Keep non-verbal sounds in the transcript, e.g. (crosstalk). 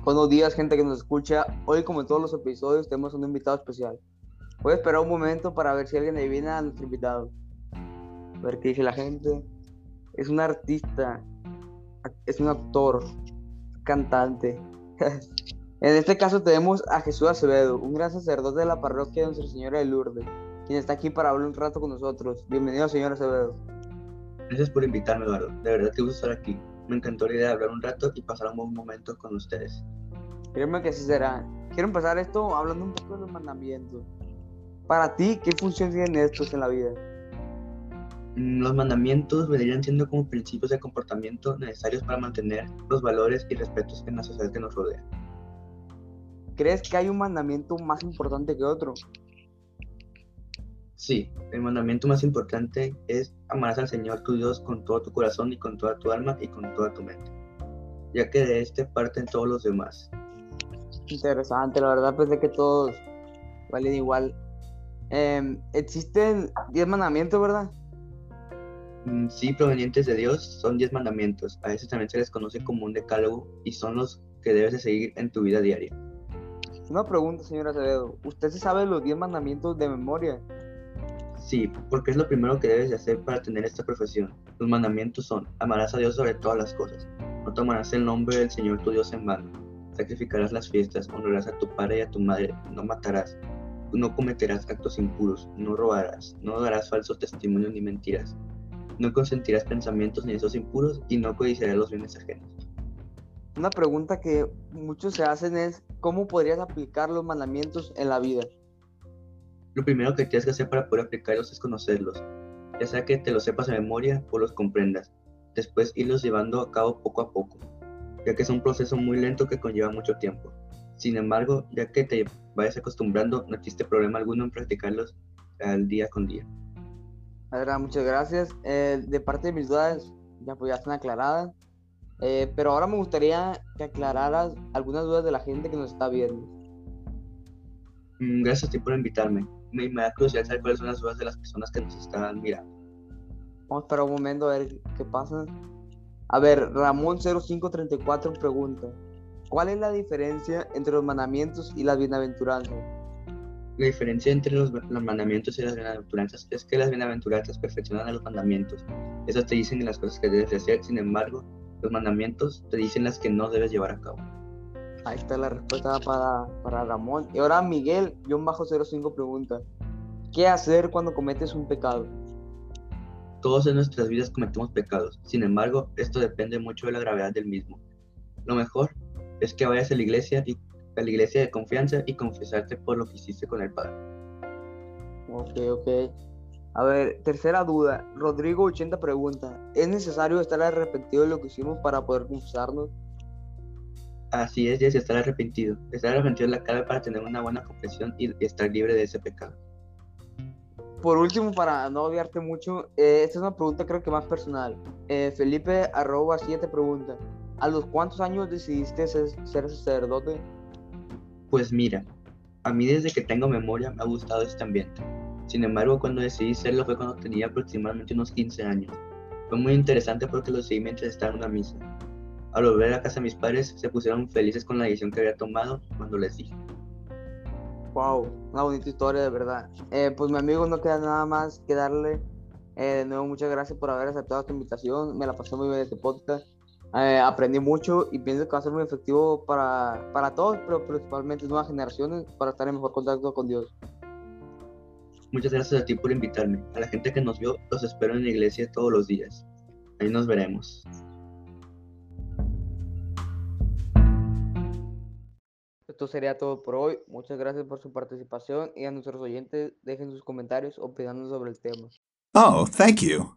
3. Buenos días, gente que nos escucha. Hoy, como en todos los episodios, tenemos un invitado especial. Voy a esperar un momento para ver si alguien adivina a nuestro invitado. A ver qué dice la gente. Es un artista, es un actor, cantante. (laughs) en este caso tenemos a Jesús Acevedo, un gran sacerdote de la parroquia de Nuestra Señora de Lourdes, quien está aquí para hablar un rato con nosotros. Bienvenido, señor Acevedo. Gracias por invitarme, Eduardo. De verdad que gusto estar aquí. Me encantó la idea de hablar un rato y pasar un buen momento con ustedes. Créeme que así será. Quiero empezar esto hablando un poco de los mandamientos. Para ti, ¿qué función tienen estos en la vida? Mm, los mandamientos vendrían siendo como principios de comportamiento necesarios para mantener los valores y respetos en la sociedad que nos rodea. ¿Crees que hay un mandamiento más importante que otro? Sí, el mandamiento más importante es amarás al Señor tu Dios con todo tu corazón y con toda tu alma y con toda tu mente, ya que de este parten todos los demás. Interesante, la verdad pensé que todos valen igual. Em, existen diez mandamientos, ¿verdad? Mm, sí, provenientes de Dios, son diez mandamientos. A veces también se les conoce como un decálogo y son los que debes de seguir en tu vida diaria. Una pregunta, señora Acevedo. ¿Usted se sabe los diez mandamientos de memoria? Sí, porque es lo primero que debes de hacer para tener esta profesión. Los mandamientos son, amarás a Dios sobre todas las cosas, no tomarás el nombre del Señor tu Dios en vano, sacrificarás las fiestas, honrarás a tu padre y a tu madre, no matarás, no cometerás actos impuros, no robarás, no darás falsos testimonios ni mentiras, no consentirás pensamientos ni esos impuros y no codiciarás los bienes ajenos. Una pregunta que muchos se hacen es, ¿cómo podrías aplicar los mandamientos en la vida? Lo primero que tienes que hacer para poder aplicarlos es conocerlos, ya sea que te los sepas de memoria o los comprendas. Después irlos llevando a cabo poco a poco, ya que es un proceso muy lento que conlleva mucho tiempo. Sin embargo, ya que te vayas acostumbrando, no existe problema alguno en practicarlos al día con día. Adra, muchas gracias. Eh, de parte de mis dudas, ya pues ya están aclaradas. Eh, pero ahora me gustaría que aclararas algunas dudas de la gente que nos está viendo. Mm, gracias a ti por invitarme me, da curiosidad saber cuáles son las dudas de las personas que nos están mirando. Vamos a esperar un momento a ver qué pasa. A ver, Ramón0534 pregunta: ¿Cuál es la diferencia entre los mandamientos y las bienaventuranzas? La diferencia entre los, los, mandamientos y las bienaventuranzas es que las bienaventuranzas perfeccionan a los mandamientos. Esas te dicen las cosas que debes hacer, sin embargo, los mandamientos te dicen las que no debes llevar a cabo. Ahí está la respuesta para, para Ramón. Y ahora Miguel, bajo 05 pregunta, ¿qué hacer cuando cometes un pecado? Todos en nuestras vidas cometemos pecados, sin embargo, esto depende mucho de la gravedad del mismo. Lo mejor es que vayas a la iglesia y a la iglesia de confianza y confesarte por lo que hiciste con el Padre. Ok, ok. A ver, tercera duda. Rodrigo 80 pregunta, ¿es necesario estar arrepentido de lo que hicimos para poder confesarnos? Así es, Jesse, estar arrepentido. Estar arrepentido es la clave para tener una buena confesión y estar libre de ese pecado. Por último, para no obviarte mucho, eh, esta es una pregunta creo que más personal. Eh, Felipe arroba 7 pregunta, ¿a los cuántos años decidiste ser, sacerdote? Pues mira, a mí desde que tengo memoria me ha gustado este ambiente. Sin embargo, cuando decidí serlo fue cuando tenía aproximadamente unos 15 años. Fue muy interesante porque lo decidí mientras estaba en una misa. Al volver a casa mis padres, se pusieron felices con la decisión que había tomado cuando les dije. Wow, una bonita historia de verdad. Eh, pues mi amigo, no queda nada más que darle eh, de nuevo muchas gracias por haber aceptado esta invitación. Me la pasé muy bien este podcast. Eh, aprendí mucho y pienso que va a ser muy efectivo para, para todos, pero principalmente nuevas generaciones, para estar en mejor contacto con Dios. Muchas gracias a ti por invitarme. A la gente que nos vio, los espero en la iglesia todos los días. Ahí nos veremos. Esto sería todo por hoy. Muchas gracias por su participación y a nuestros oyentes dejen sus comentarios opinando sobre el tema. Oh, thank you.